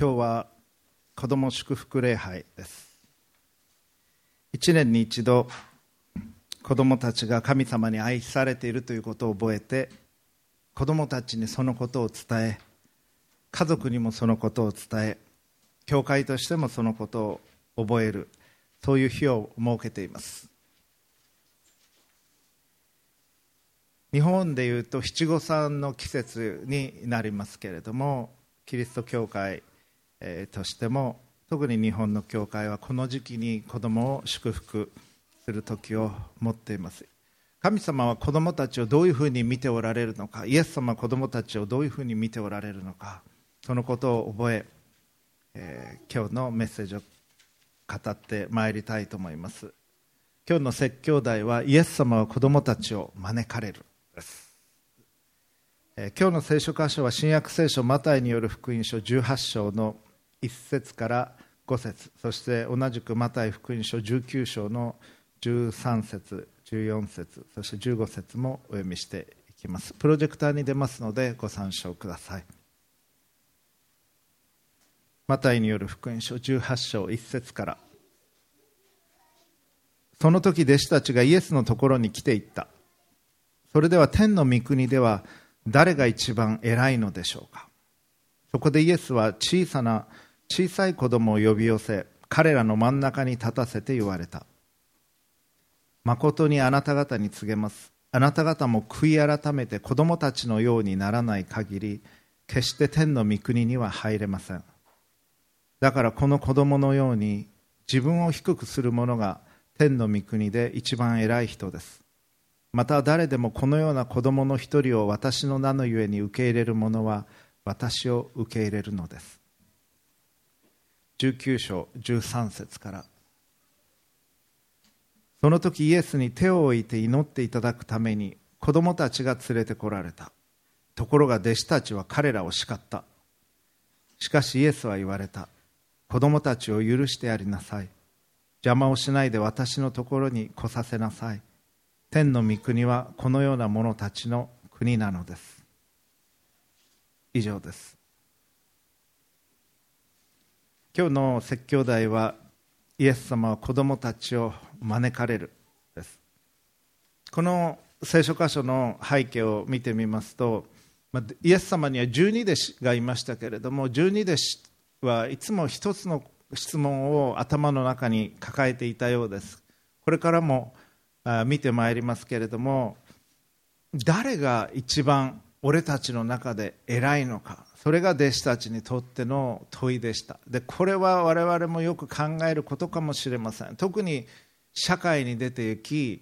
今日は子ども祝福礼拝です。一年に一度子どもたちが神様に愛されているということを覚えて子どもたちにそのことを伝え家族にもそのことを伝え教会としてもそのことを覚えるそういう日を設けています。日本でいうと七五三の季節になりますけれどもキリスト教会としても特に日本の教会はこの時期に子供を祝福する時を持っています。神様は子供たちをどういうふうに見ておられるのかイエス様は子供たちをどういうふうに見ておられるのかそのことを覚ええー、今日のメッセージを語ってまいりたいと思います。今日の説教題はイエス様は子供たちを招かれるです、えー、今日の聖書箇所は新約聖書マタイによる福音書18章の1節から5節。そして同じくマタイ福音書19章の13節14節そして15節もお読みしていきます。プロジェクターに出ますのでご参照ください。マタイによる福音書18章1節から。その時弟子たちがイエスのところに来ていった。それでは天の御国では誰が一番偉いのでしょうか。そこでイエスは小さな小さい子供を呼び寄せ彼らの真ん中に立たせて言われた。誠にあなた方に告げます。あなた方も悔い改めて子供たちのようにならない限り決して天の御国には入れません。だからこの子供のように自分を低くする者が天の御国で一番偉い人です。また誰でもこのような子供の一人を私の名のゆえに受け入れる者は私を受け入れるのです。19章13節から。その時イエスに手を置いて祈っていただくために子供たちが連れてこられた。ところが弟子たちは彼らを叱った。しかしイエスは言われた。子供たちを許してやりなさい。邪魔をしないで私のところに来させなさい。天の御国はこのような者たちの国なのです。以上です。今日の説教題はイエス様は子供たちを招かれるです。この聖書箇所の背景を見てみますとイエス様には12弟子がいましたけれども12弟子はいつも一つの質問を頭の中に抱えていたようです。これからも見てまいりますけれども誰が一番俺たちの中で偉いのかそれが弟子たちにとっての問いでした。でこれは我々もよく考えることかもしれません。特に社会に出ていき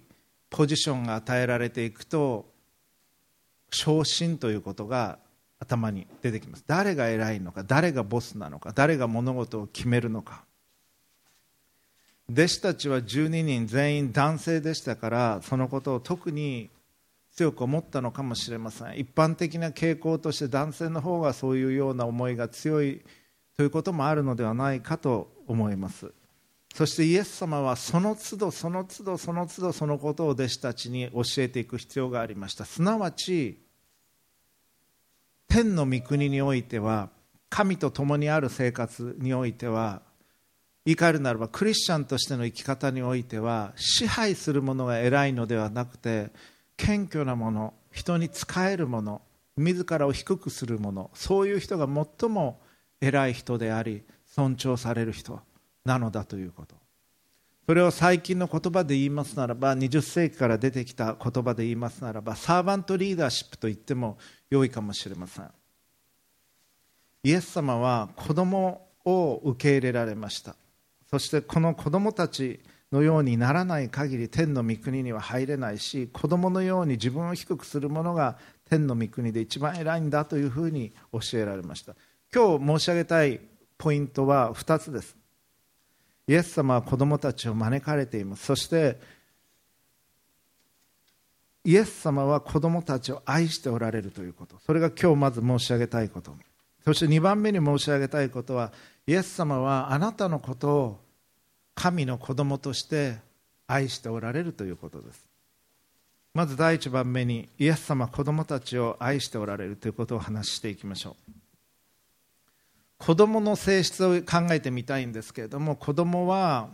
ポジションが与えられていくと昇進ということが頭に出てきます。誰が偉いのか誰がボスなのか誰が物事を決めるのか。弟子たちは12人全員男性でしたからそのことを特に強く思ったのかもしれません。一般的な傾向として男性の方がそういうような思いが強いということもあるのではないかと思います。そしてイエス様はその都度その都度その都度そのことを弟子たちに教えていく必要がありました。すなわち天の御国においては神と共にある生活においては言い換えるならばクリスチャンとしての生き方においては支配するものが偉いのではなくて謙虚なもの人に仕えるもの自らを低くするものそういう人が最も偉い人であり尊重される人なのだということ。それを最近の言葉で言いますならば20世紀から出てきた言葉で言いますならばサーバントリーダーシップと言っても良いかもしれません。イエス様は子供を受け入れられました。そしてこの子供たちのようにならない限り天の御国には入れないし子供のように自分を低くする者が天の御国で一番偉いんだというふうに教えられました。今日申し上げたいポイントは2つです。イエス様は子供たちを招かれています。そしてイエス様は子供たちを愛しておられるということ。それが今日まず申し上げたいこと。そして2番目に申し上げたいことはイエス様はあなたのことを神の子供として愛しておられるということです。まず第一番目にイエス様子供たちを愛しておられるということを話していきましょう。子供の性質を考えてみたいんですけれども子供は、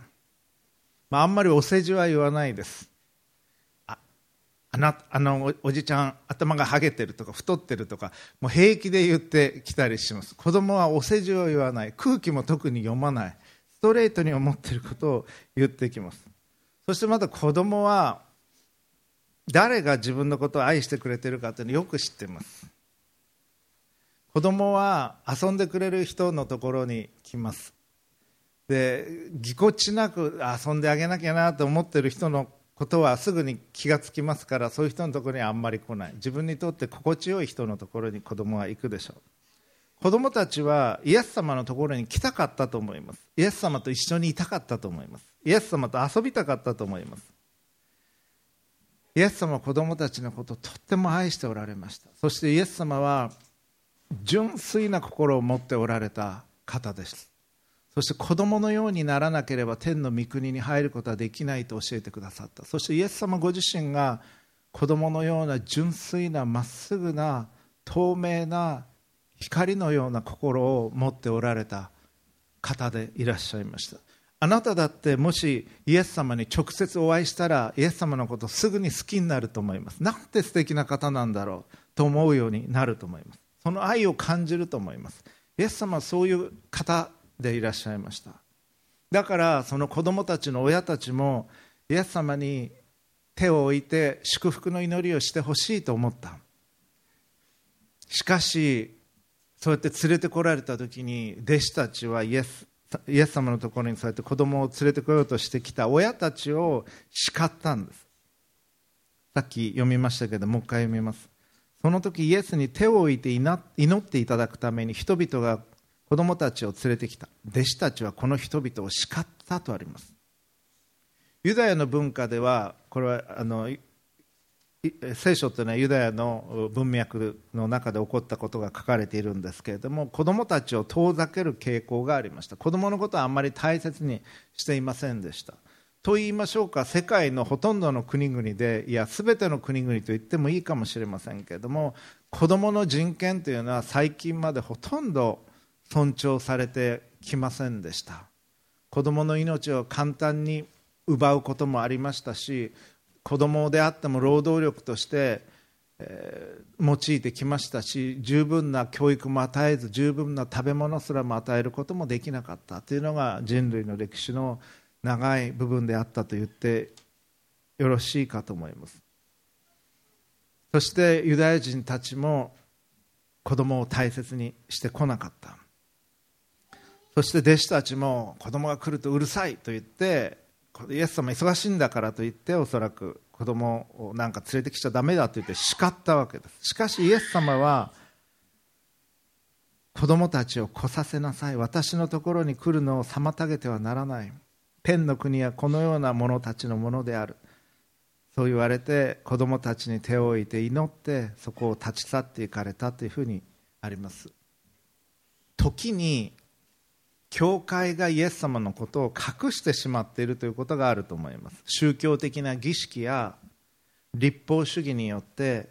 まあ、んまりお世辞は言わないです。ああなあのおじちゃん頭がはげてるとか太ってるとかもう平気で言ってきたりします。子供はお世辞を言わない。空気も特に読まない。トレートに思っていることを言ってきます。そしてまた子供は誰が自分のことを愛してくれているかというのをよく知っています。子供は遊んでくれる人のところに来ます。でぎこちなく遊んであげなきゃなと思っている人のことはすぐに気がつきますからそういう人のところにはあんまり来ない。自分にとって心地よい人のところに子供は行くでしょう。子供たちはイエス様のところに来たかったと思います。イエス様と一緒にいたかったと思います。イエス様と遊びたかったと思います。イエス様は子供たちのことをとっても愛しておられました。そしてイエス様は純粋な心を持っておられた方です。そして子供のようにならなければ天の御国に入ることはできないと教えてくださった。そしてイエス様ご自身が子供のような純粋なまっすぐな透明な光のような心を持っておられた方でいらっしゃいました。あなただってもしイエス様に直接お会いしたらイエス様のことすぐに好きになると思います。なんて素敵な方なんだろうと思うようになると思います。その愛を感じると思います。イエス様はそういう方でいらっしゃいました。だからその子供たちの親たちもイエス様に手を置いて祝福の祈りをしてほしいと思った。しかしそうやって連れてこられた時に弟子たちはイエスイエス様のところにそうやって子供を連れてこようとしてきた。親たちを叱ったんです。さっき読みましたけどもう一回読みます。その時イエスに手を置いて祈っていただくために人々が子供たちを連れてきた。弟子たちはこの人々を叱ったとあります。ユダヤの文化ではこれはあの聖書というのはユダヤの文脈の中で起こったことが書かれているんですけれども子供たちを遠ざける傾向がありました。子供のことはあんまり大切にしていませんでした。と言いましょうか世界のほとんどの国々でいや全ての国々と言ってもいいかもしれませんけれども子どもの人権というのは最近までほとんど尊重されてきませんでした。子どもの命を簡単に奪うこともありましたし子どもであっても労働力として、えー、用いてきましたし十分な教育も与えず十分な食べ物すらも与えることもできなかったというのが人類の歴史の長い部分であったと言ってよろしいかと思います。そしてユダヤ人たちも子供を大切にしてこなかった。そして弟子たちも子供が来るとうるさいと言ってイエス様忙しいんだからと言っておそらく子供をなんか連れてきちゃだめだと言って叱ったわけです。しかしイエス様は子供たちを来させなさい。私のところに来るのを妨げてはならない。天の国はこのような者たちのものである。そう言われて子供たちに手を置いて祈ってそこを立ち去っていかれたというふうにあります。時に教会がイエス様のことを隠してしまっているということがあると思います。宗教的な儀式や立法主義によって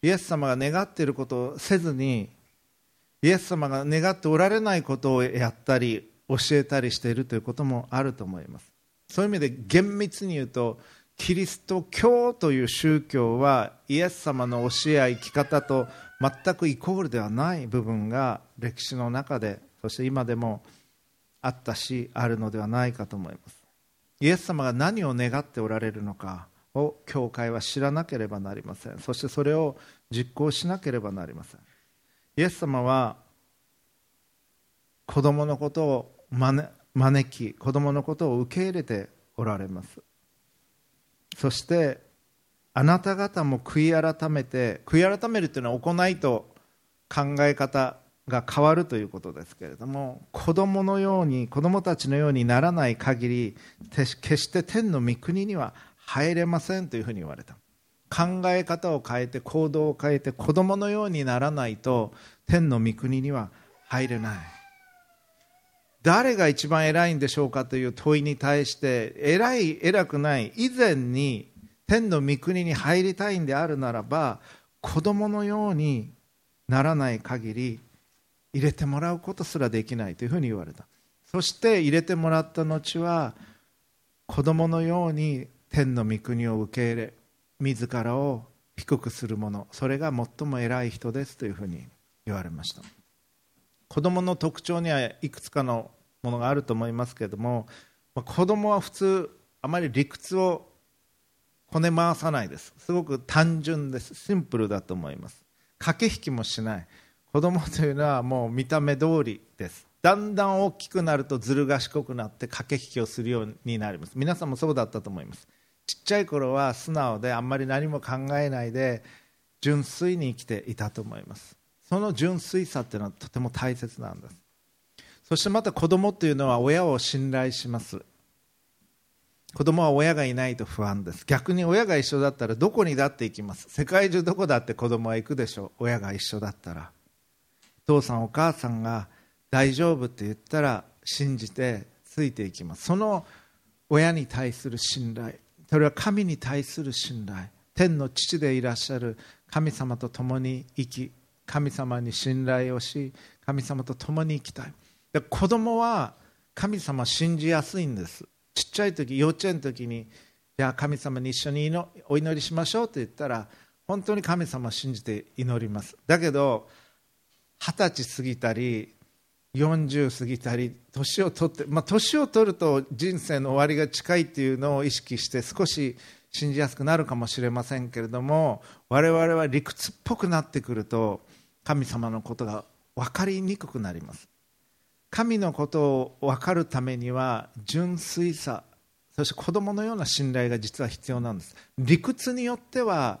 イエス様が願っていることをせずにイエス様が願っておられないことをやったり教えたりしているということもあると思います。そういう意味で厳密に言うとキリスト教という宗教はイエス様の教えや生き方と全くイコールではない部分が歴史の中でそして今でもあったしあるのではないかと思います。イエス様が何を願っておられるのかを教会は知らなければなりません。そしてそれを実行しなければなりません。イエス様は子供のことを招き子供のことを受け入れておられます。そしてあなた方も悔い改めて悔い改めるというのは行いと考え方が変わるということですけれども子供のように子供たちのようにならない限り決して天の御国には入れませんというふうに言われた。考え方を変えて行動を変えて子供のようにならないと天の御国には入れない。誰が一番偉いんでしょうかという問いに対して偉い偉くない以前に天の御国に入りたいんであるならば子供のようにならない限り入れてもらうことすらできないというふうに言われた。そして入れてもらった後は子供のように天の御国を受け入れ自らを低くする者それが最も偉い人ですというふうに言われました。子供の特徴にはいくつかのものがあると思いますけれども子供は普通あまり理屈をこね回さないです。すごく単純です。シンプルだと思います。駆け引きもしない。子供というのはもう見た目通りです。だんだん大きくなるとずる賢くなって駆け引きをするようになります。皆さんもそうだったと思います。ちっちゃい頃は素直であんまり何も考えないで純粋に生きていたと思います。その純粋さっていうのはとても大切なんです。そしてまた子供というのは親を信頼します。子供は親がいないと不安です。逆に親が一緒だったらどこにだって行きます。世界中どこだって子供は行くでしょう。親が一緒だったら。父さんお母さんが大丈夫って言ったら信じてついていきます。その親に対する信頼それは神に対する信頼天の父でいらっしゃる神様と共に生き神様に信頼をし神様と共に生きたい。で子供は神様信じやすいんです。ちっちゃい時幼稚園の時にじゃあ神様に一緒にお祈りしましょうと言ったら本当に神様を信じて祈ります。だけど二十歳過ぎたり40過ぎたり年を取って、まあ、年を取ると人生の終わりが近いっていうのを意識して少し信じやすくなるかもしれませんけれども我々は理屈っぽくなってくると神様のことが分かりにくくなります。神のことを分かるためには純粋さそして子供のような信頼が実は必要なんです。理屈によっては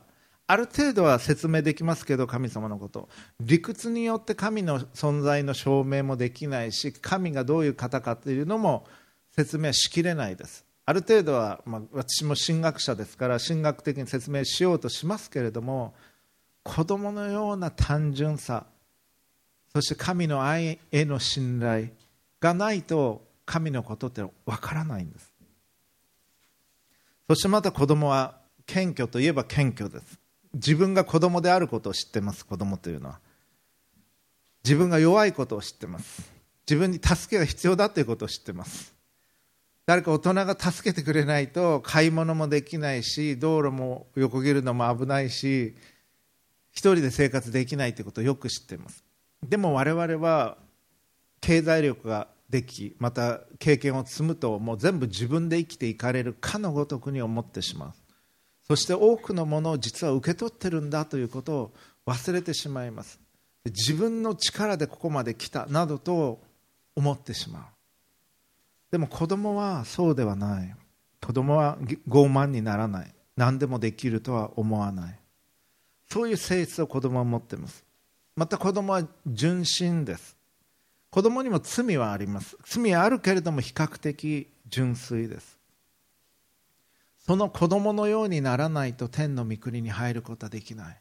ある程度は説明できますけど神様のこと。理屈によって神の存在の証明もできないし神がどういう方かというのも説明しきれないです。ある程度は、まあ、私も神学者ですから神学的に説明しようとしますけれども子供のような単純さそして神の愛への信頼がないと神のことってわからないんです。そしてまた子供は謙虚といえば謙虚です。自分が子供であることを知ってます子供というのは。自分が弱いことを知ってます。自分に助けが必要だということを知ってます。誰か大人が助けてくれないと買い物もできないし道路も横切るのも危ないし一人で生活できないということをよく知ってます。でも我々は経済力ができまた経験を積むともう全部自分で生きていかれるかのごとくに思ってしまう。そして多くのものを実は受け取ってるんだということを忘れてしまいます。自分の力でここまで来たなどと思ってしまう。でも子供はそうではない。子供は傲慢にならない。何でもできるとは思わない。そういう性質を子供は持っています。また子供は純真です。子供にも罪はあります。罪はあるけれども比較的純粋です。その子供のようにならないと天の御国に入ることはできない。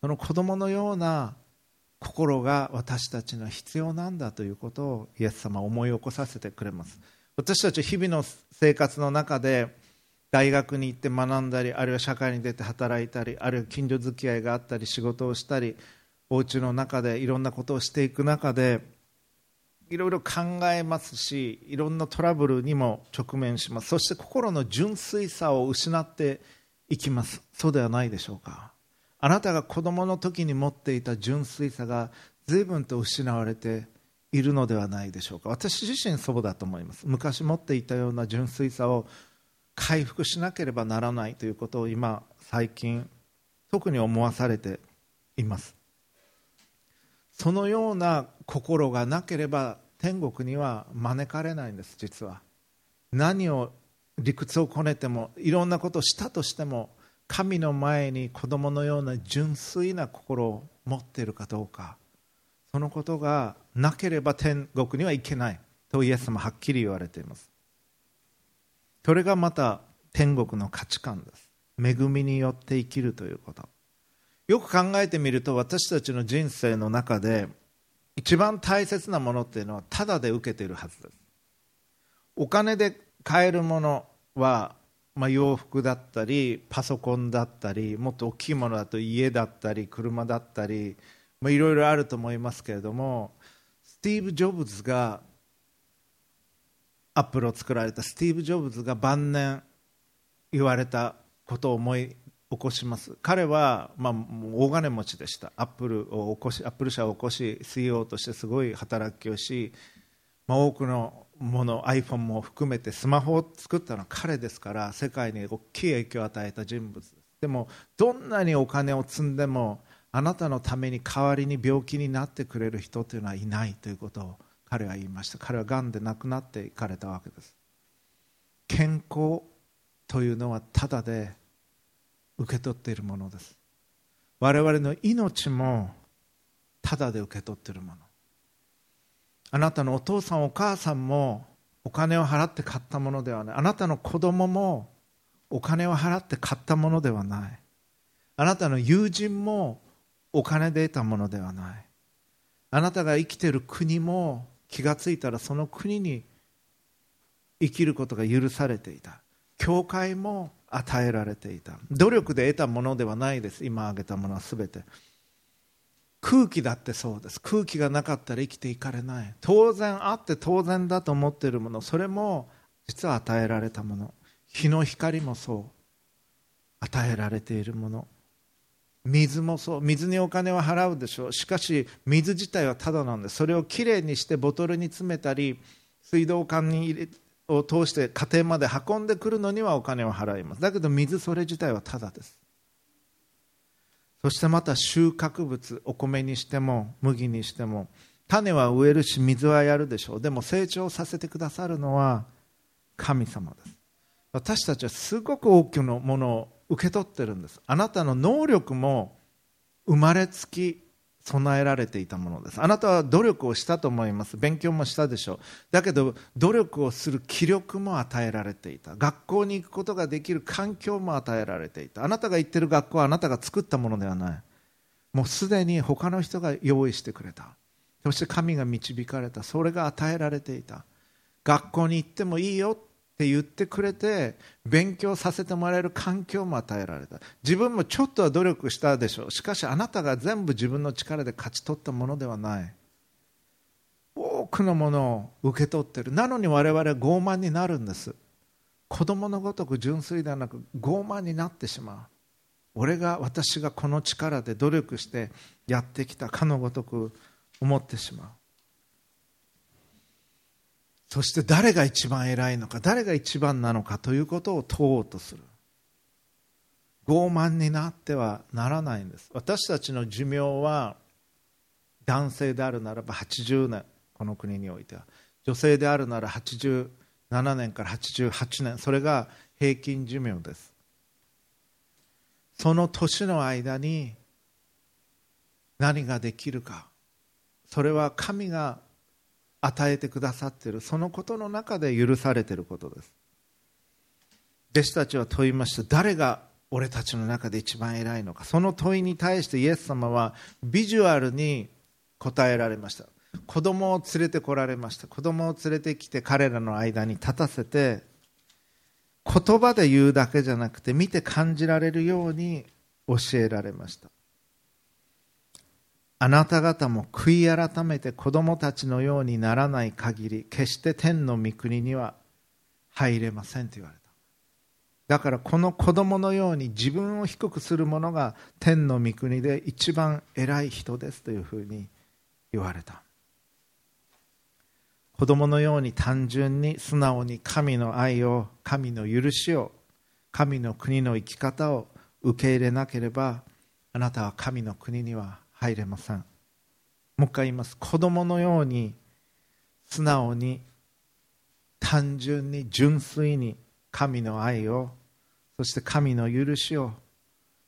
その子供のような心が私たちの必要なんだということをイエス様は思い起こさせてくれます。私たち日々の生活の中で大学に行って学んだりあるいは社会に出て働いたりあるいは近所付き合いがあったり仕事をしたりお家の中でいろんなことをしていく中でいろいろ考えますしいろんなトラブルにも直面します。そして心の純粋さを失っていきます。そうではないでしょうか。あなたが子供の時に持っていた純粋さが随分と失われているのではないでしょうか。私自身そうだと思います。昔持っていたような純粋さを回復しなければならないということを今最近特に思わされています。そのような心がなければ天国には招かれないんです実は。何を理屈をこねてもいろんなことをしたとしても神の前に子供のような純粋な心を持っているかどうか。そのことがなければ天国には行けないとイエス様はっきり言われています。それがまた天国の価値観です。恵みによって生きるということ。よく考えてみると私たちの人生の中で一番大切なものっていうのはただで受けているはずです。お金で買えるものは、まあ、洋服だったりパソコンだったりもっと大きいものだと家だったり車だったりいろいろあると思いますけれどもスティーブ・ジョブズがアップルを作られたスティーブ・ジョブズが晩年言われたことを思い起こします。彼は、まあ、大金持ちでした。アップルを起こしアップル社を起こし CEO としてすごい働きをし、まあ、多くのもの iPhone も含めてスマホを作ったのは彼ですから世界に大きい影響を与えた人物でもどんなにお金を積んでもあなたのために代わりに病気になってくれる人というのはいないということを彼は言いました。彼はがんで亡くなっていかれたわけです。健康というのはただで受け取っているものです。我々の命もただで受け取っているもの。あなたのお父さんお母さんもお金を払って買ったものではない。あなたの子供もお金を払って買ったものではない。あなたの友人もお金で得たものではない。あなたが生きている国も気がついたらその国に生きることが許されていた。教会も与えられていた。努力で得たものではないです。今挙げたものは全て。空気だってそうです。空気がなかったら生きていかれない。当然あって当然だと思っているもの。それも実は与えられたもの。日の光もそう。与えられているもの。水もそう。水にお金は払うでしょう。しかし水自体はただなんでそれをきれいにしてボトルに詰めたり水道管に入れを通して家庭まで運んでくるのにはお金を払います。だけど水それ自体はただです。そしてまた収穫物お米にしても麦にしても種は植えるし水はやるでしょう。でも成長させてくださるのは神様です。私たちはすごく多くのものを受け取ってるんです。あなたの能力も生まれつき備えられていたものです。あなたは努力をしたと思います。勉強もしたでしょう。だけど努力をする気力も与えられていた。学校に行くことができる環境も与えられていた。あなたが行ってる学校はあなたが作ったものではない。もうすでに他の人が用意してくれた。そして神が導かれた。それが与えられていた。学校に行ってもいいよ。って言ってくれて勉強させてもらえる環境も与えられた。自分もちょっとは努力したでしょう。しかしあなたが全部自分の力で勝ち取ったものではない。多くのものを受け取ってる。なのに我々は傲慢になるんです。子供のごとく純粋ではなく傲慢になってしまう。俺が私がこの力で努力してやってきたかのごとく思ってしまう。そして誰が一番偉いのか誰が一番なのかということを問おうとする。傲慢になってはならないんです。私たちの寿命は男性であるならば80年この国においては。女性であるなら87年から88年それが平均寿命です。その年の間に何ができるかそれは神が与えてくださっている。そのことの中で許されていることです。弟子たちは問いました。誰が俺たちの中で一番偉いのか。その問いに対してイエス様はビジュアルに答えられました。子供を連れてこられました。子供を連れてきて彼らの間に立たせて言葉で言うだけじゃなくて見て感じられるように教えられました。あなた方も悔い改めて子供たちのようにならない限り決して天の御国には入れませんと言われた。だからこの子供のように自分を低くする者が天の御国で一番偉い人ですというふうに言われた。子供のように単純に素直に神の愛を神の許しを神の国の生き方を受け入れなければあなたは神の国には入れません。もう一回言います。子供のように素直に単純に純粋に神の愛をそして神の許しを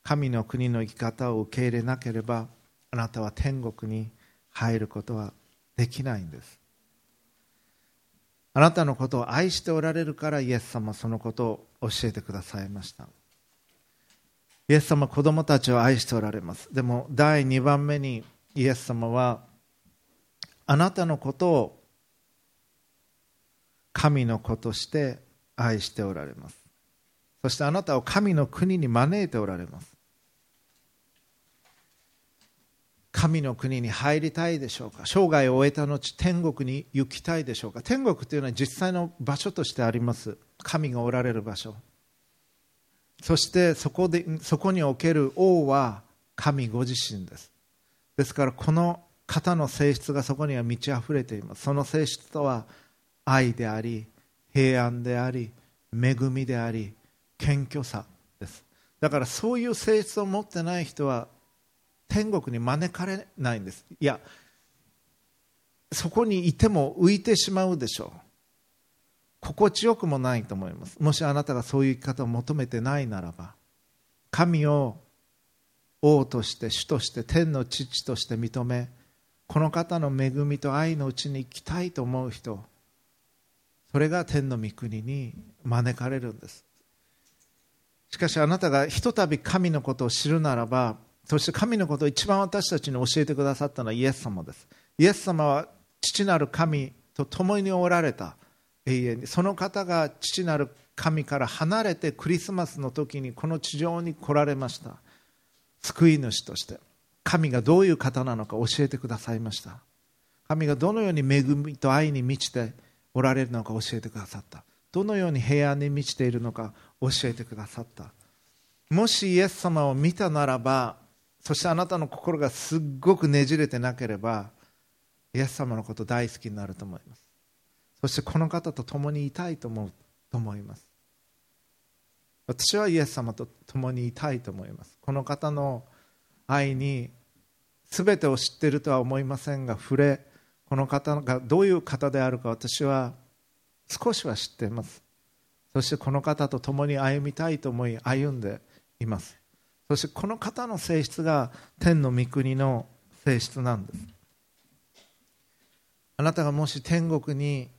神の国の生き方を受け入れなければあなたは天国に入ることはできないんです。あなたのことを愛しておられるからイエス様はそのことを教えてくださいました。イエス様は子供たちを愛しておられます。でも第2番目にイエス様はあなたのことを神の子として愛しておられます。そしてあなたを神の国に招いておられます。神の国に入りたいでしょうか？生涯を終えた後天国に行きたいでしょうか？天国というのは実際の場所としてあります。神がおられる場所。そしてそこでそこにおける王は神ご自身です。ですからこの方の性質がそこには満ち溢れています。その性質とは愛であり平安であり恵みであり謙虚さです。だからそういう性質を持ってない人は天国に招かれないんです。いやそこにいても浮いてしまうでしょう。心地よくもないと思います。もしあなたがそういう生き方を求めてないならば神を王として主として天の父として認めこの方の恵みと愛のうちに生きたいと思う人それが天の御国に招かれるんです。しかしあなたがひとたび神のことを知るならばそして神のことを一番私たちに教えてくださったのはイエス様です。イエス様は父なる神と共におられた。永遠に。その方が父なる神から離れてクリスマスの時にこの地上に来られました。救い主として。神がどういう方なのか教えてくださいました。神がどのように恵みと愛に満ちておられるのか教えてくださった。どのように平安に満ちているのか教えてくださった。もしイエス様を見たならばそしてあなたの心がすっごくねじれてなければイエス様のこと大好きになると思います。そしてこの方と共にいたいと思うと思います。私はイエス様と共にいたいと思います。この方の愛に全てを知っているとは思いませんが触れこの方がどういう方であるか私は少しは知っています。そしてこの方と共に歩みたいと思い歩んでいます。そしてこの方の性質が天の御国の性質なんです。あなたがもし天国に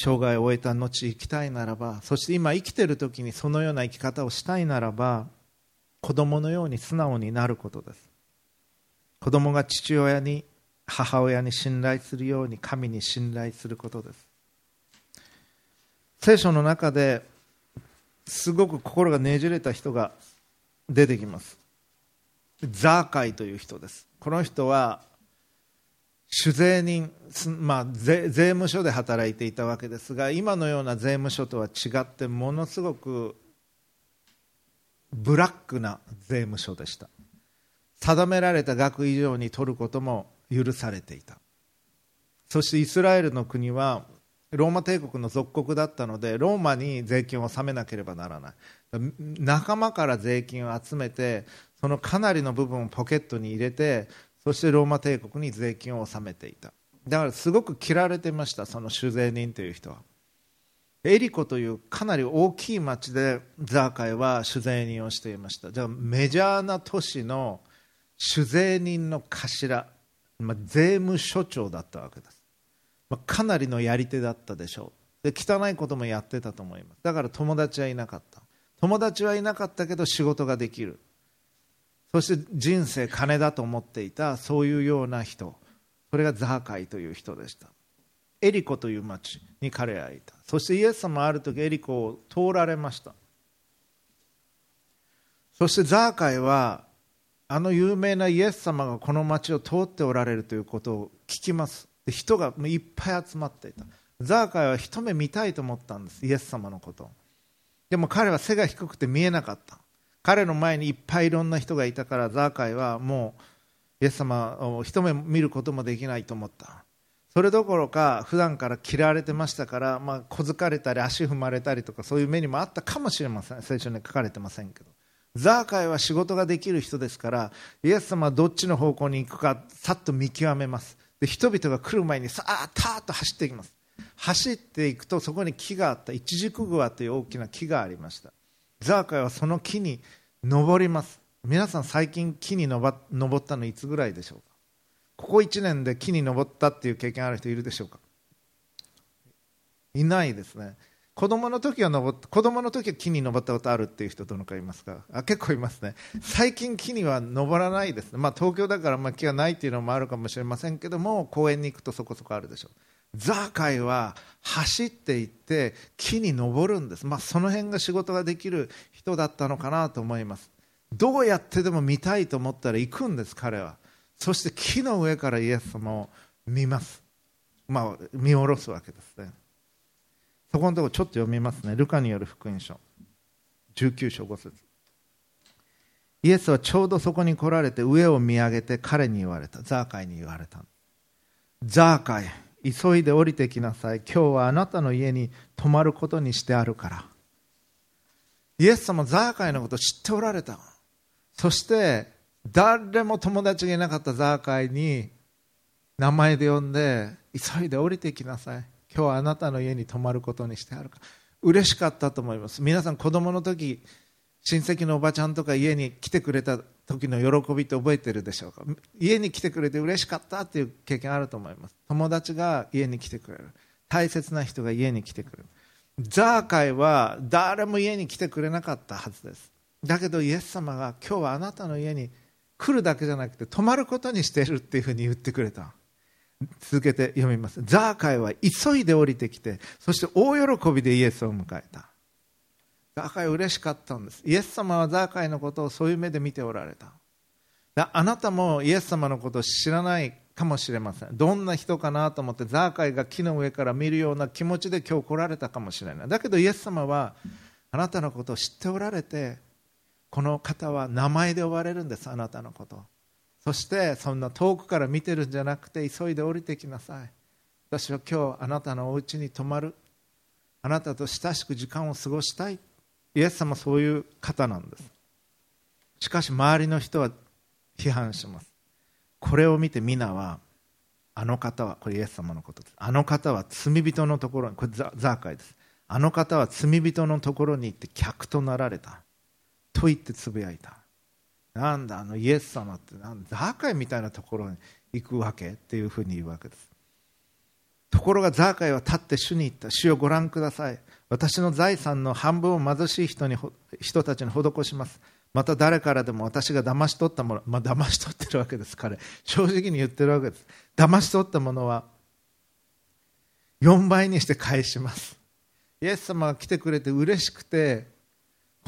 生涯を終えた後生きたいならばそして今生きてる時にそのような生き方をしたいならば子供のように素直になることです。子供が父親に母親に信頼するように神に信頼することです。聖書の中ですごく心がねじれた人が出てきます。ザーカイという人です。この人は酒税人、まあ、税務署で働いていたわけですが今のような税務署とは違ってものすごくブラックな税務署でした。定められた額以上に取ることも許されていた。そしてイスラエルの国はローマ帝国の属国だったのでローマに税金を納めなければならない。仲間から税金を集めてそのかなりの部分をポケットに入れてそしてローマ帝国に税金を納めていた。だからすごく嫌われてましたその酒税人という人は。エリコというかなり大きい町でザーカイは酒税人をしていました。じゃあメジャーな都市の酒税人の頭、まあ、税務署長だったわけです、まあ、かなりのやり手だったでしょう。で汚いこともやってたと思います。だから友達はいなかった。友達はいなかったけど仕事ができる。そして人生金だと思っていたそういうような人。それがザーカイという人でした。エリコという町に彼はいた。そしてイエス様はある時エリコを通られました。そしてザーカイはあの有名なイエス様がこの町を通っておられるということを聞きます。で人がいっぱい集まっていた。ザーカイは一目見たいと思ったんですイエス様のことでも彼は背が低くて見えなかった。彼の前にいっぱいいろんな人がいたからザーカイはもうイエス様を一目見ることもできないと思った。それどころか普段から嫌われてましたから、まあ、小づかれたり足踏まれたりとかそういう目にもあったかもしれません。聖書に書かれてませんけど。ザーカイは仕事ができる人ですからイエス様はどっちの方向に行くかさっと見極めます。で人々が来る前にさあたーっと走っていきます。走っていくとそこに木があった。イチジクグアという大きな木がありました。ザーカイはその木に登ります。皆さん最近木に登ったのいつぐらいでしょうか？ここ1年で木に登ったっていう経験ある人いるでしょうか？いないですね。子供の時は登っ子供の時は木に登ったことあるっていう人どのかいますか？あ結構いますね。最近木には登らないですね、まあ、東京だからまあ木がないっていうのもあるかもしれませんけども公園に行くとそこそこあるでしょう。ザーカイは走っていって木に登るんです、まあ、その辺が仕事ができる人だったのかなと思います。どうやってでも見たいと思ったら行くんです彼は。そして木の上からイエス様を見ます。まあ見下ろすわけですね。そこのところちょっと読みますね。ルカによる福音書。19章5節。イエスはちょうどそこに来られて上を見上げて彼に言われた。ザーカイに言われた。ザーカイ急いで降りてきなさい。今日はあなたの家に泊まることにしてあるから。イエス様ザーカイのことを知っておられた。そして誰も友達がいなかったザーカイに名前で呼んで急いで降りてきなさい。今日はあなたの家に泊まることにしてあるか嬉しかったと思います。皆さん子供の時親戚のおばちゃんとか家に来てくれた時の喜びって覚えてるでしょうか？家に来てくれて嬉しかったっていう経験あると思います。友達が家に来てくれる。大切な人が家に来てくれる。ザーカイは誰も家に来てくれなかったはずです。だけどイエス様が今日はあなたの家に来るだけじゃなくて泊まることにしているっていうふうに言ってくれた。続けて読みます。ザーカイは急いで降りてきてそして大喜びでイエスを迎えた。ザーカイは嬉しかったんです。イエス様はザーカイのことをそういう目で見ておられた。あなたもイエス様のことを知らないかもしれません。どんな人かなと思ってザーカイが木の上から見るような気持ちで今日来られたかもしれない。だけどイエス様はあなたのことを知っておられてこの方は名前で呼ばれるんです。あなたのこと。そしてそんな遠くから見てるんじゃなくて急いで降りてきなさい。私は今日あなたのお家に泊まる。あなたと親しく時間を過ごしたい。イエス様そういう方なんです。しかし周りの人は批判します。これを見て皆はあの方はこれイエス様のことです。あの方は罪人のところにこれザーカイです。あの方は罪人のところに行って客となられた。と言ってつぶやいた。なんだあのイエス様ってなんザーカイみたいなところに行くわけ？っていうふうに言うわけです。ところがザーカイは立って主に言った。主をご覧ください。私の財産の半分を貧しい人に人たちに施します。また誰からでも私が騙し取ったもの、まあ、騙し取ってるわけです彼。正直に言ってるわけです。騙し取ったものは4倍にして返します。イエス様が来てくれて嬉しくて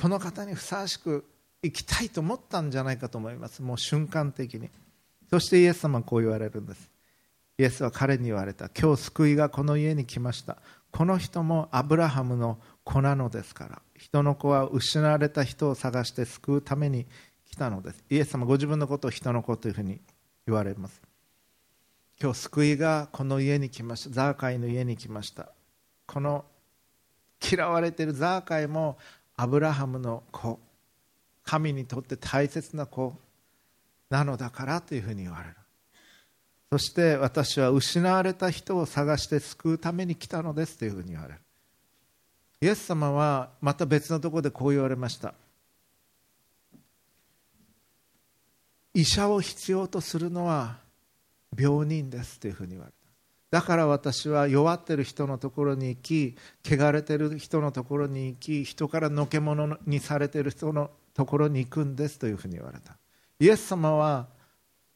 この方にふさわしく生きたいと思ったんじゃないかと思います。もう瞬間的に。そしてイエス様はこう言われるんです。イエスは彼に言われた。今日救いがこの家に来ました。この人もアブラハムの子なのですから。人の子は失われた人を探して救うために来たのです。イエス様ご自分のことを人の子というふうに言われます。今日救いがこの家に来ました。ザーカイの家に来ました。この嫌われているザーカイもアブラハムの子。神にとって大切な子なのだからというふうに言われる。そして私は失われた人を探して救うために来たのですというふうに言われる。イエス様はまた別のところでこう言われました。医者を必要とするのは病人ですというふうに言われた。だから私は弱っている人のところに行き汚れている人のところに行き人からのけ者にされている人のところに行くんですというふうに言われた。イエス様は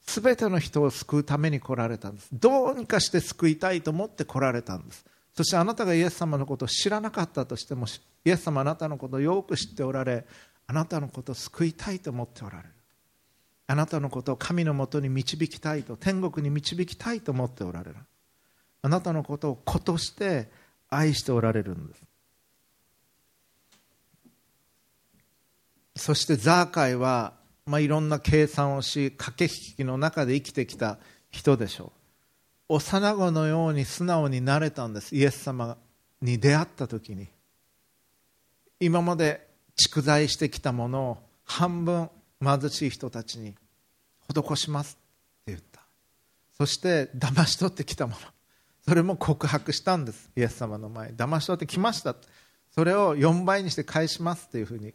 全ての人を救うために来られたんです。どうにかして救いたいと思って来られたんです。そしてあなたがイエス様のことを知らなかったとしてもイエス様あなたのことをよく知っておられあなたのことを救いたいと思っておられる。あなたのことを神のもとに導きたいと天国に導きたいと思っておられる。あなたのことを子として愛しておられるんです。そしてザーカイは、まあ、いろんな計算をし駆け引きの中で生きてきた人でしょう。幼子のように素直になれたんです。イエス様に出会った時に。今まで蓄財してきたものを半分貧しい人たちに施しますって言った。そして騙し取ってきたもの。それも告白したんです。イエス様の前。騙し取ってきました。それを4倍にして返しますというふうに。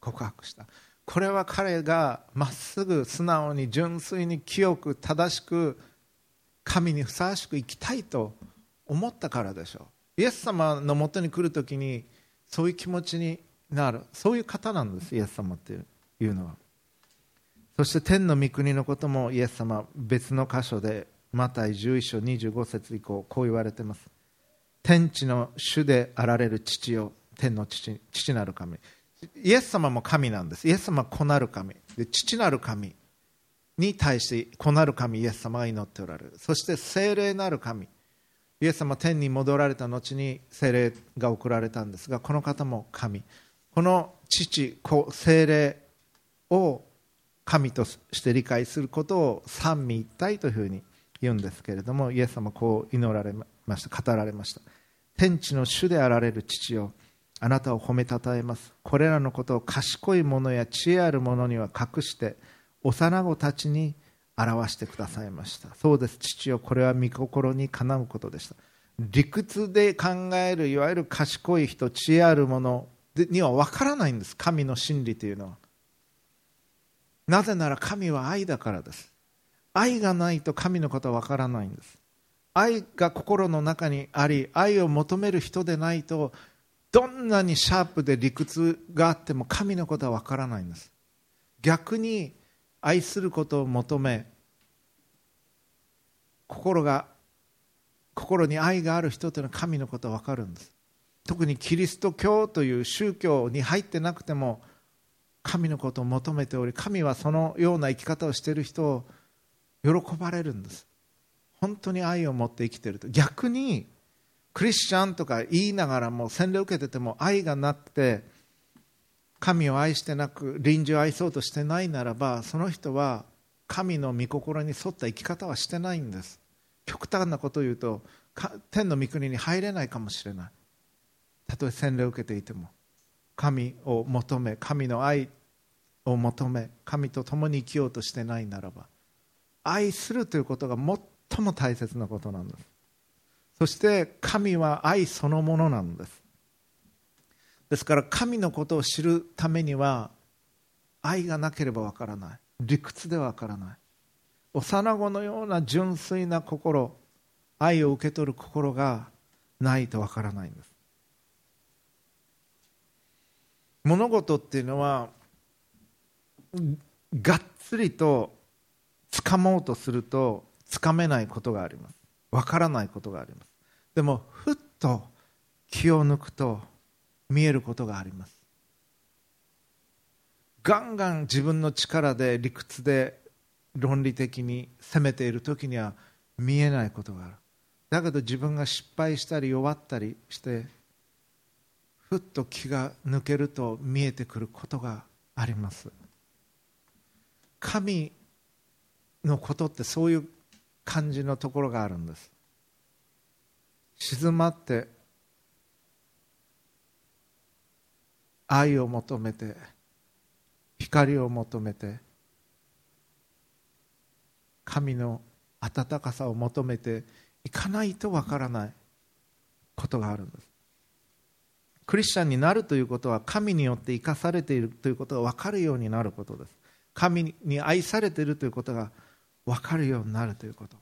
告白した。これは彼がまっすぐ素直に純粋に清く正しく神にふさわしく生きたいと思ったからでしょう。イエス様のもとに来るときにそういう気持ちになる。そういう方なんですイエス様っていうのは。そして天の御国のこともイエス様別の箇所でマタイ11章25節以降こう言われてます。天地の主であられる父よ。天の父父なる神。イエス様も神なんです。イエス様は子なる神。で父なる神。に対して子なる神イエス様が祈っておられる。そして聖霊なる神。イエス様天に戻られた後に聖霊が送られたんですがこの方も神。この父子聖霊を神として理解することを三位一体というふうに言うんですけれどもイエス様こう祈られました語られました。天地の主であられる父よあなたを褒めたたえます。これらのことを賢い者や知恵ある者には隠して幼子たちに表してくださいました。そうです。父よこれは御心にかなうことでした。理屈で考えるいわゆる賢い人知恵ある者には分からないんです。神の真理というのは。なぜなら神は愛だからです。愛がないと神のことは分からないんです。愛が心の中にあり愛を求める人でないとどんなにシャープで理屈があっても神のことは分からないんです。逆に愛することを求め心が心に愛がある人というのは神のことは分かるんです。特にキリスト教という宗教に入ってなくても神のことを求めており神はそのような生き方をしている人を喜ばれるんです。本当に愛を持って生きてると。逆にクリスチャンとか言いながらも洗礼を受けてても愛がなくて神を愛してなく臨時を愛そうとしてないならばその人は神の御心に沿った生き方はしてないんです。極端なことを言うと天の御国に入れないかもしれない。たとえ洗礼を受けていても神を求め神の愛を求め神と共に生きようとしてないならば愛するということが最も大切なことなんです。そして神は愛そのものなんです。ですから神のことを知るためには愛がなければわからない。理屈ではわからない。幼子のような純粋な心愛を受け取る心がないとわからないんです。物事っていうのはがっつりと掴もうとするとつかめないことがあります。わからないことがあります。でもふっと気を抜くと見えることがあります。ガンガン自分の力で理屈で論理的に攻めている時には見えないことがある。だけど自分が失敗したり弱ったりしてふっと気が抜けると見えてくることがあります。神のことってそういう感じのところがあるんです。静まって愛を求めて光を求めて神の温かさを求めていかないとわからないことがあるんです。クリスチャンになるということは神によって生かされているということが分かるようになることです。神に愛されているということが分かるようになるということ。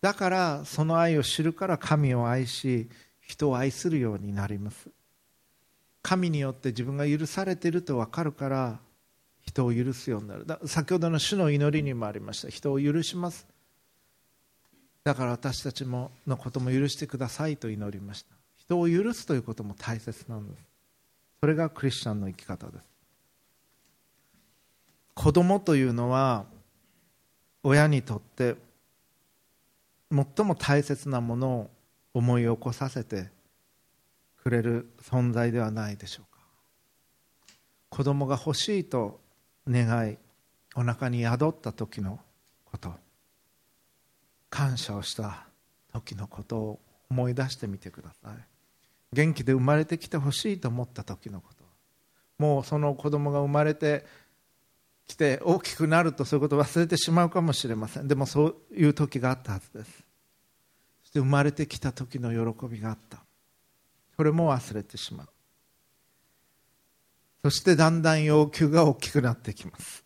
だからその愛を知るから神を愛し人を愛するようになります。神によって自分が許されていると分かるから人を許すようになる。先ほどの主の祈りにもありました。人を許します。だから私たちものことも許してくださいと祈りました。人を許すということも大切なんです。それがクリスチャンの生き方です。子供というのは親にとって最も大切なものを思い起こさせてくれる存在ではないでしょうか。子供が欲しいと願いお腹に宿った時のこと感謝をした時のことを思い出してみてください。元気で生まれてきてほしいと思った時のこと。もうその子供が生まれて来て大きくなるとそういうことを忘れてしまうかもしれません。でもそういう時があったはずです。そして生まれてきた時の喜びがあった。それも忘れてしまう。そしてだんだん要求が大きくなってきます。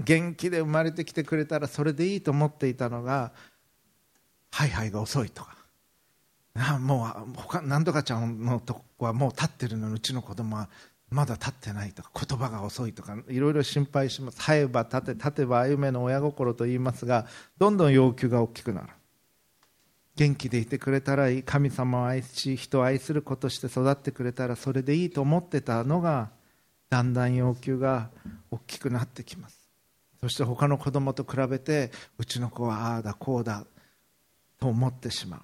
元気で生まれてきてくれたらそれでいいと思っていたのがハイハイが遅いとか。あもう他何とかちゃんのとこはもう立ってるのにうちの子供はまだ立ってないとか言葉が遅いとかいろいろ心配します。生えば立て立てば歩めの親心と言いますがどんどん要求が大きくなる。元気でいてくれたらいい神様を愛し人を愛する子として育ってくれたらそれでいいと思ってたのがだんだん要求が大きくなってきます。そして他の子供と比べてうちの子はああだこうだと思ってしま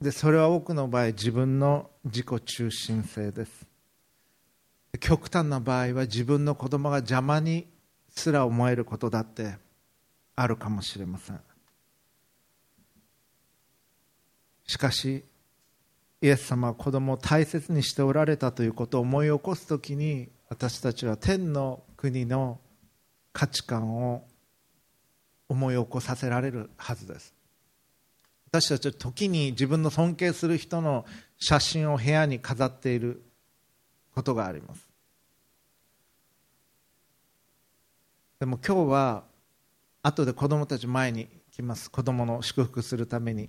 う。でそれは多くの場合自分の自己中心性です。極端な場合は自分の子供が邪魔にすら思えることだってあるかもしれません。しかしイエス様は子供を大切にしておられたということを思い起こすときに私たちは天の国の価値観を思い起こさせられるはずです。私たちは時に自分の尊敬する人の写真を部屋に飾っていることがあります。でも今日は後で子供たち前に来ます。子供の祝福するために。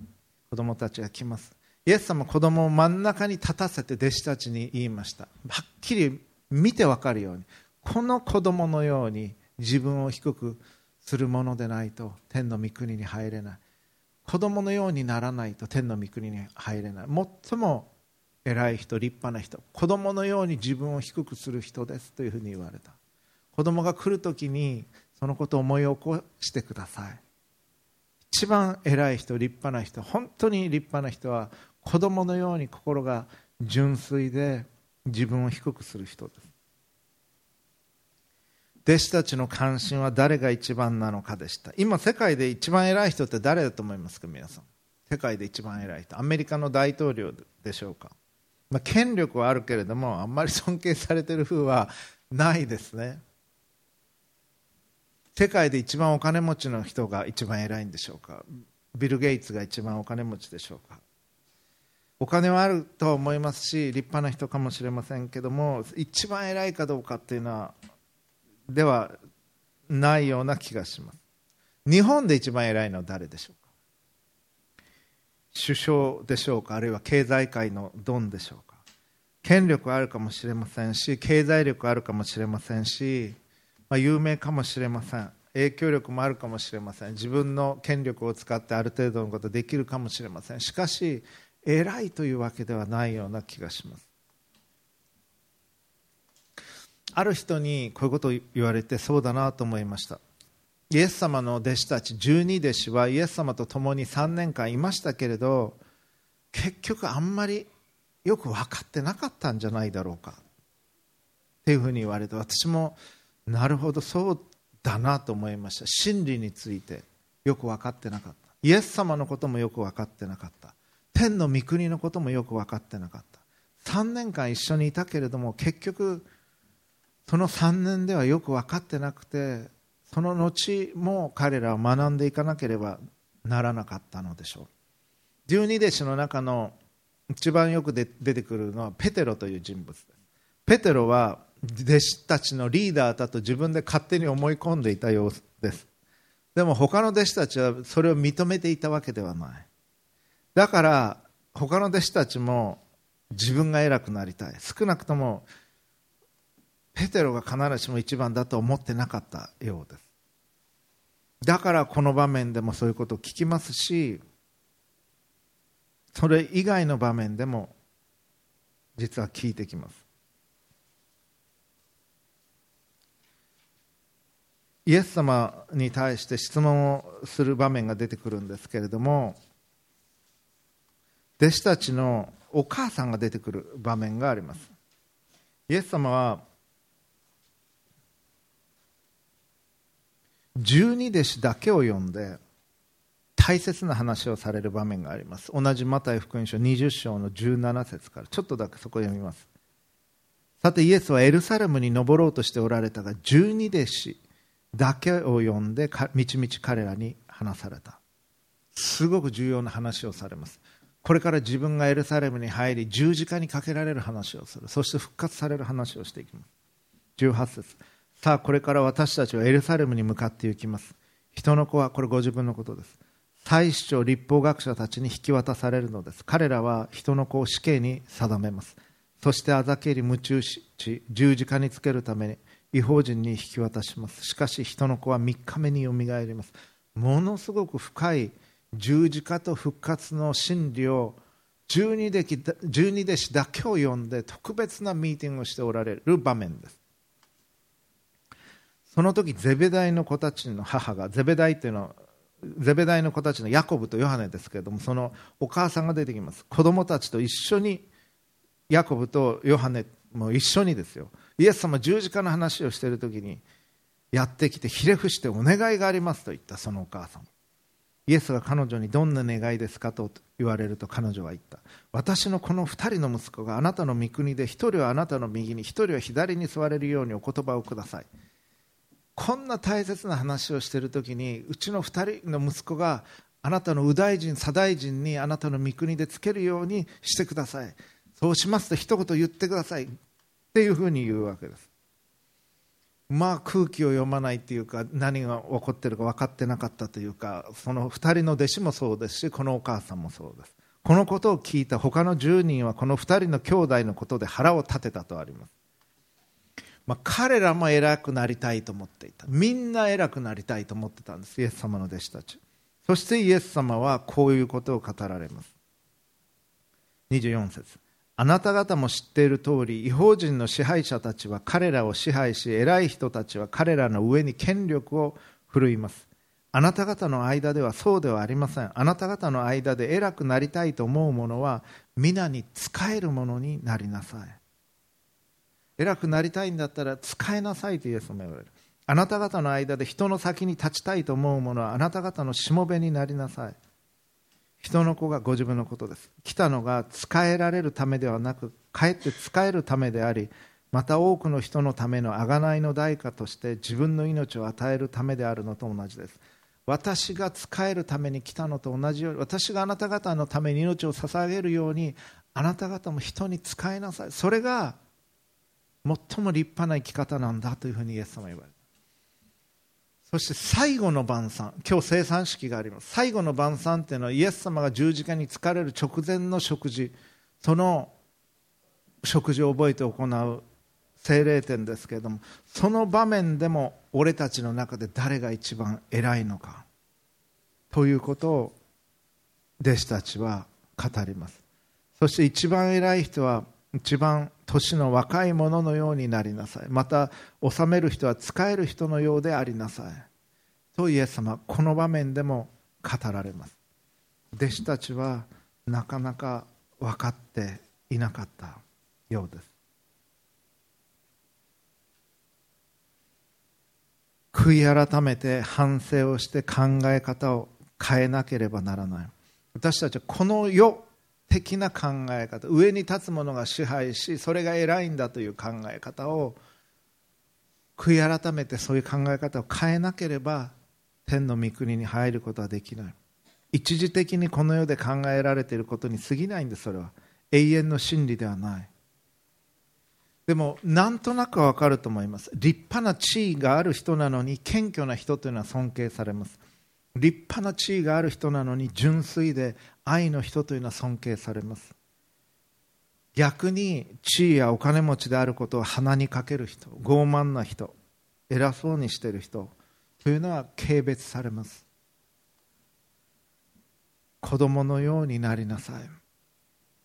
子供たちが来ます。イエス様子供を真ん中に立たせて弟子たちに言いました。はっきり見て分かるようにこの子供のように自分を低くするものでないと天の御国に入れない。子供のようにならないと天の御国に入れない。最も偉い人立派な人子供のように自分を低くする人ですというふうに言われた。子供が来るときにそのことを思い起こしてください。一番偉い人立派な人本当に立派な人は子供のように心が純粋で自分を低くする人です。弟子たちの関心は誰が一番なのかでした。今世界で一番偉い人って誰だと思いますか皆さん？世界で一番偉い人。アメリカの大統領でしょうか、まあ、権力はあるけれどもあんまり尊敬されてる風はないですね。世界で一番お金持ちの人が一番偉いんでしょうか？ビル・ゲイツが一番お金持ちでしょうか？お金はあると思いますし立派な人かもしれませんけども一番偉いかどうかっていうのはではないような気がします。日本で一番偉いのは誰でしょうか？首相でしょうか？あるいは経済界のドンでしょうか？権力あるかもしれませんし経済力あるかもしれませんし、まあ、有名かもしれません。影響力もあるかもしれません。自分の権力を使ってある程度のことできるかもしれません。しかし偉いというわけではないような気がします。ある人にこういうことを言われてそうだなと思いました。イエス様の弟子たち12弟子はイエス様と共に3年間いましたけれど結局あんまりよく分かってなかったんじゃないだろうか。っていうふうに言われて私もなるほどそうだなと思いました。真理についてよく分かってなかった。イエス様のこともよく分かってなかった。天の御国のこともよく分かってなかった。3年間一緒にいたけれども結局その3年ではよく分かってなくてその後も彼らは学んでいかなければならなかったのでしょう。十二弟子の中の一番よく出てくるのはペテロという人物です。ペテロは弟子たちのリーダーだと自分で勝手に思い込んでいたようです。でも他の弟子たちはそれを認めていたわけではない。だから他の弟子たちも自分が偉くなりたい。少なくともペテロが必ずしも一番だと思ってなかったようです。だからこの場面でもそういうことを聞きますしそれ以外の場面でも実は聞いてきます。イエス様に対して質問をする場面が出てくるんですけれども弟子たちのお母さんが出てくる場面があります。イエス様は十二弟子だけを呼んで大切な話をされる場面があります。同じマタイ福音書20章の17節からちょっとだけそこ読みます。さてイエスはエルサレムに登ろうとしておられたが十二弟子だけを呼んでみちみち彼らに話された。すごく重要な話をされます。これから自分がエルサレムに入り十字架にかけられる話をする。そして復活される話をしていきます。18節。さあこれから私たちはエルサレムに向かって行きます。人の子はこれご自分のことです。祭司長立法学者たちに引き渡されるのです。彼らは人の子を死刑に定めます。そしてあざけり夢中し十字架につけるために違法人に引き渡します。しかし人の子は3日目によみがえります。ものすごく深い十字架と復活の真理を十二弟子だけを呼んで特別なミーティングをしておられる場面です。その時ゼベダイの子たちの母がゼベダイっていうのはゼベダイの子たちのヤコブとヨハネですけれどもそのお母さんが出てきます。子供たちと一緒にヤコブとヨハネも一緒にですよ。イエス様十字架の話をしている時にやってきてひれ伏してお願いがありますと言ったそのお母さん。イエスが彼女にどんな願いですかと言われると彼女は言った。私のこの2人の息子があなたの御国で1人はあなたの右に1人は左に座れるようにお言葉をください。こんな大切な話をしている時にうちの2人の息子があなたの右大臣左大臣にあなたの御国でつけるようにしてください。そうしますと一言言ってください。っていうふうに言うわけです。まあ空気を読まないっていうか何が起こってるか分かってなかったというかその2人の弟子もそうですしこのお母さんもそうです。このことを聞いた他の10人はこの2人の兄弟のことで腹を立てたとあります。まあ、彼らも偉くなりたいと思っていた。みんな偉くなりたいと思ってたんですイエス様の弟子たち。そしてイエス様はこういうことを語られます。24節。あなた方も知っている通り違法人の支配者たちは彼らを支配し偉い人たちは彼らの上に権力を振るいます。あなた方の間ではそうではありません。あなた方の間で偉くなりたいと思う者は皆に仕えるものになりなさい。偉くなりたいんだったら使いなさいとイエスも言われる。あなた方の間で人の先に立ちたいと思う者はあなた方のしもべになりなさい。人の子がご自分のことです。来たのが使えられるためではなくかえって使えるためでありまた多くの人のための贖いの代価として自分の命を与えるためであるのと同じです。私が使えるために来たのと同じように私があなた方のために命を捧げるようにあなた方も人に使いなさい。それが最も立派な生き方なんだというふうにイエス様は言われるそして最後の晩餐今日生産式があります。最後の晩餐というのはイエス様が十字架に疲れる直前の食事その食事を覚えて行う精霊展ですけれどもその場面でも俺たちの中で誰が一番偉いのかということを弟子たちは語ります。そして一番偉い人は一番年の若い者のようになりなさい。また治める人は仕える人のようでありなさい。とイエス様この場面でも語られます。弟子たちはなかなか分かっていなかったようです。悔い改めて反省をして考え方を変えなければならない。私たちはこの世的な考え方上に立つ者が支配しそれが偉いんだという考え方を悔い改めてそういう考え方を変えなければ天の御国に入ることはできない。一時的にこの世で考えられていることに過ぎないんですそれは。永遠の真理ではない。でもなんとなくわかると思います。立派な地位がある人なのに謙虚な人というのは尊敬されます。立派な地位がある人なのに純粋で愛の人というのは尊敬されます。逆に地位やお金持ちであることを鼻にかける人傲慢な人偉そうにしてる人というのは軽蔑されます。子供のようになりなさい。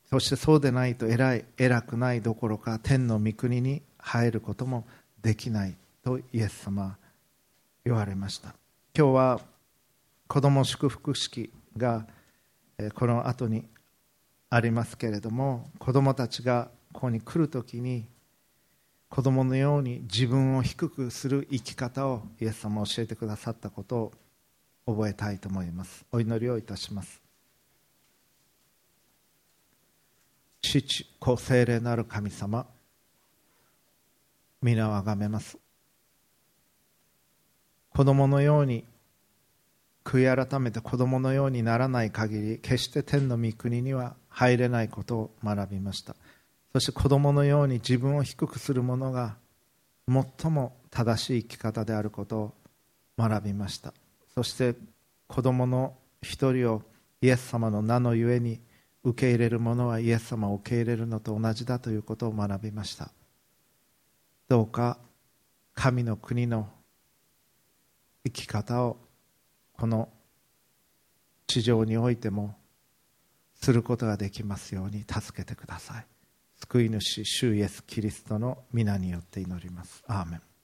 そしてそうでないと偉い偉くないどころか天の御国に入ることもできないとイエス様は言われました。今日は子ども祝福式がこの後にありますけれども子どもたちがここに来るときに子供のように自分を低くする生き方をイエス様教えてくださったことを覚えたいと思います。お祈りをいたします。父子精霊なる神様皆をあがめます。子供のように悔い改めて子供のようにならない限り決して天の御国には入れないことを学びました。そして子供のように自分を低くする者が最も正しい生き方であることを学びました。そして子供の一人をイエス様の名のゆえに受け入れる者はイエス様を受け入れるのと同じだということを学びました。どうか神の国の生き方をこの地上においてもすることができますように助けてください。救い主主イエスキリストの皆によって祈ります。アーメン。